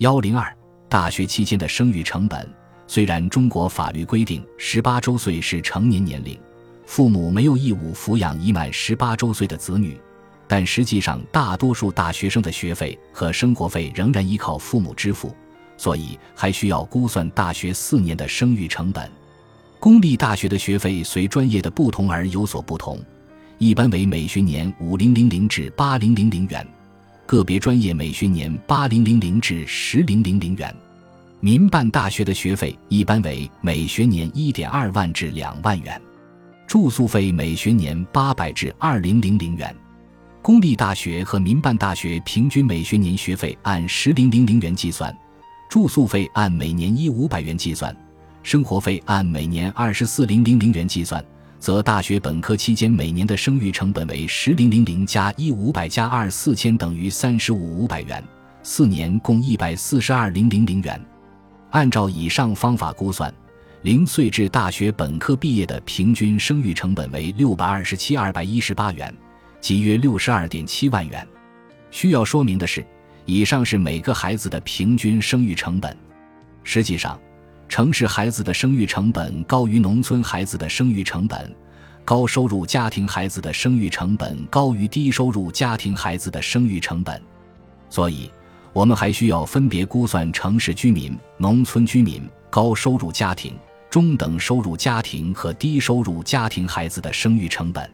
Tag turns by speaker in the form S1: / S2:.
S1: 幺零二，大学期间的生育成本。虽然中国法律规定十八周岁是成年年龄，父母没有义务抚养已满十八周岁的子女，但实际上大多数大学生的学费和生活费仍然依靠父母支付，所以还需要估算大学四年的生育成本。公立大学的学费随专业的不同而有所不同，一般为每学年五零零零至八零零零元。个别专业每学年八零零零至十零零零元，民办大学的学费一般为每学年一点二万至两万元，住宿费每学年八百至二零零零元。公立大学和民办大学平均每学年学费按十零零零元计算，住宿费按每年一五百元计算，生活费按每年二十四零零零元计算。则大学本科期间每年的生育成本为十零零零加一五百加二四千等于三十五五百元，四年共一百四十二零零零元。按照以上方法估算，零岁至大学本科毕业的平均生育成本为六百二十七二百一十八元，即约六十二点七万元。需要说明的是，以上是每个孩子的平均生育成本。实际上。城市孩子的生育成本高于农村孩子的生育成本，高收入家庭孩子的生育成本高于低收入家庭孩子的生育成本，所以，我们还需要分别估算城市居民、农村居民、高收入家庭、中等收入家庭和低收入家庭孩子的生育成本。